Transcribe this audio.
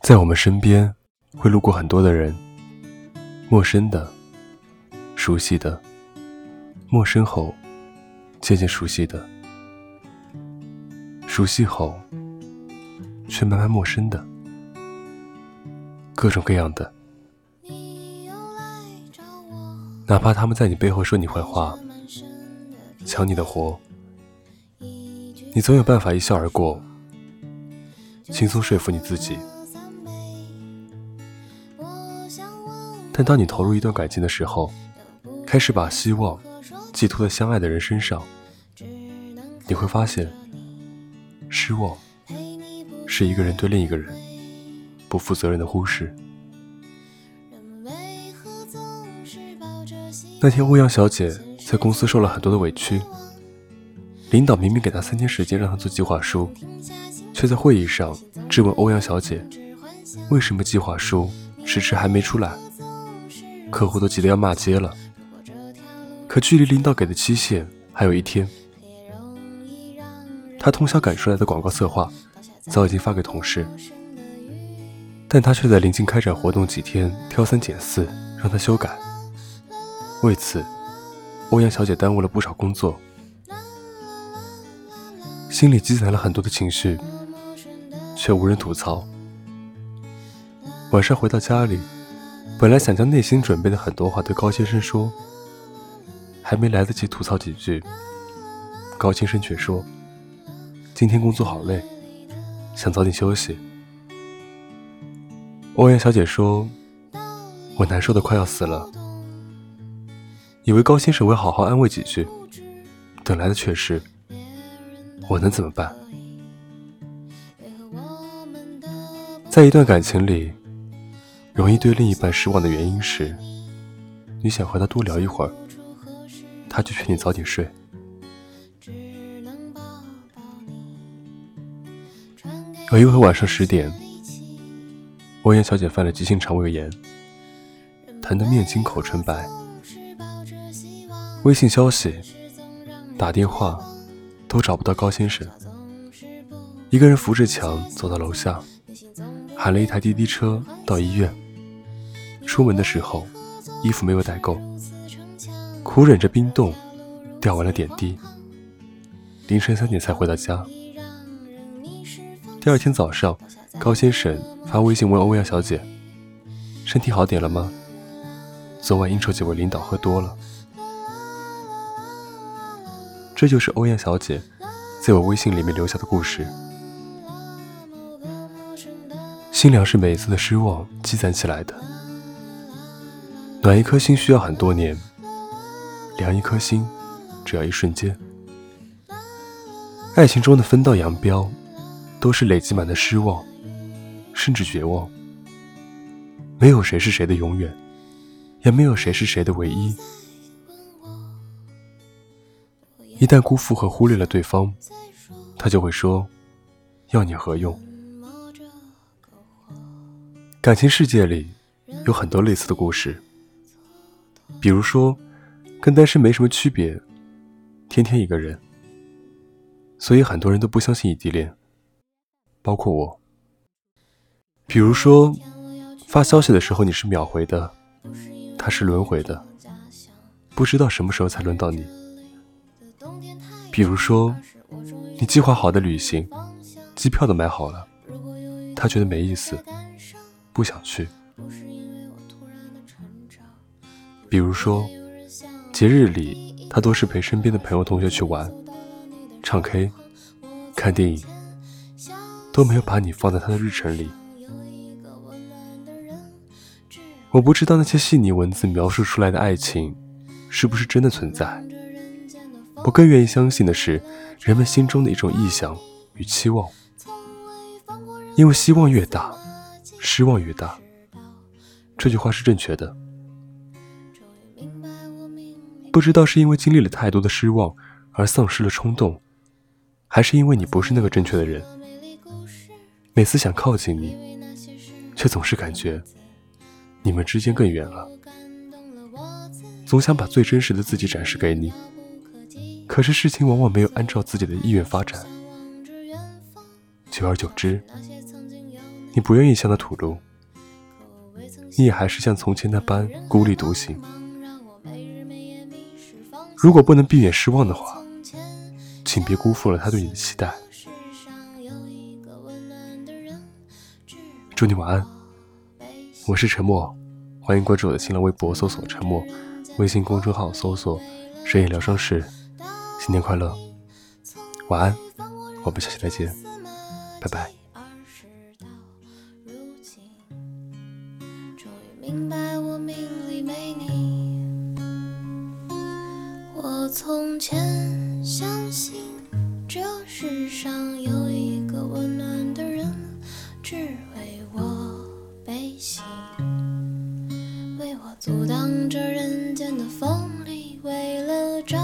在我们身边会路过很多的人，陌生的、熟悉的，陌生后渐渐熟悉的，熟悉后却慢慢陌生的，各种各样的。哪怕他们在你背后说你坏话，抢你的活，你总有办法一笑而过，轻松说服你自己。但当你投入一段感情的时候，开始把希望寄托在相爱的人身上，你会发现，失望是一个人对另一个人不负责任的忽视。那天，欧阳小姐在公司受了很多的委屈。领导明明给她三天时间让她做计划书，却在会议上质问欧阳小姐：“为什么计划书迟迟还没出来？”客户都急得要骂街了。可距离领导给的期限还有一天，他通宵赶出来的广告策划早已经发给同事，但他却在临近开展活动几天挑三拣四，让他修改。为此，欧阳小姐耽误了不少工作，心里积攒了很多的情绪，却无人吐槽。晚上回到家里，本来想将内心准备的很多话对高先生说，还没来得及吐槽几句，高先生却说：“今天工作好累，想早点休息。”欧阳小姐说：“我难受的快要死了。”以为高先生会好好安慰几句，等来的却是我能怎么办？在一段感情里，容易对另一半失望的原因是，你想和他多聊一会儿，他就劝你早点睡。有一回晚上十点，欧阳小姐犯了急性肠胃炎，疼得面青口唇白。微信消息、打电话都找不到高先生，一个人扶着墙走到楼下，喊了一台滴滴车到医院。出门的时候，衣服没有带够，苦忍着冰冻，吊完了点滴。凌晨三点才回到家。第二天早上，高先生发微信问欧阳小姐：“身体好点了吗？昨晚应酬几位领导喝多了。”这就是欧阳小姐在我微信里面留下的故事。心凉是每一次的失望积攒起来的，暖一颗心需要很多年，凉一颗心只要一瞬间。爱情中的分道扬镳，都是累积满的失望，甚至绝望。没有谁是谁的永远，也没有谁是谁的唯一。一旦辜负和忽略了对方，他就会说：“要你何用？”感情世界里有很多类似的故事，比如说，跟单身没什么区别，天天一个人，所以很多人都不相信异地恋，包括我。比如说，发消息的时候你是秒回的，他是轮回的，不知道什么时候才轮到你。比如说，你计划好的旅行，机票都买好了，他觉得没意思，不想去。比如说，节日里他都是陪身边的朋友同学去玩，唱 K、看电影，都没有把你放在他的日程里。我不知道那些细腻文字描述出来的爱情，是不是真的存在。我更愿意相信的是，人们心中的一种臆想与期望，因为希望越大，失望越大。这句话是正确的。不知道是因为经历了太多的失望而丧失了冲动，还是因为你不是那个正确的人。每次想靠近你，却总是感觉你们之间更远了。总想把最真实的自己展示给你。可是事情往往没有按照自己的意愿发展，久而久之，你不愿意向他吐露，你也还是像从前那般孤立独行。如果不能避免失望的话，请别辜负了他对你的期待。祝你晚安，我是陈默，欢迎关注我的新浪微博，搜索“陈默”，微信公众号搜索“深夜疗伤室”。新年快乐，晚安，我们下期再见，拜拜。明白我命里没你。我从前相信这世上有一个温暖的人，只为我悲喜，为我阻挡着人间的风里，为了找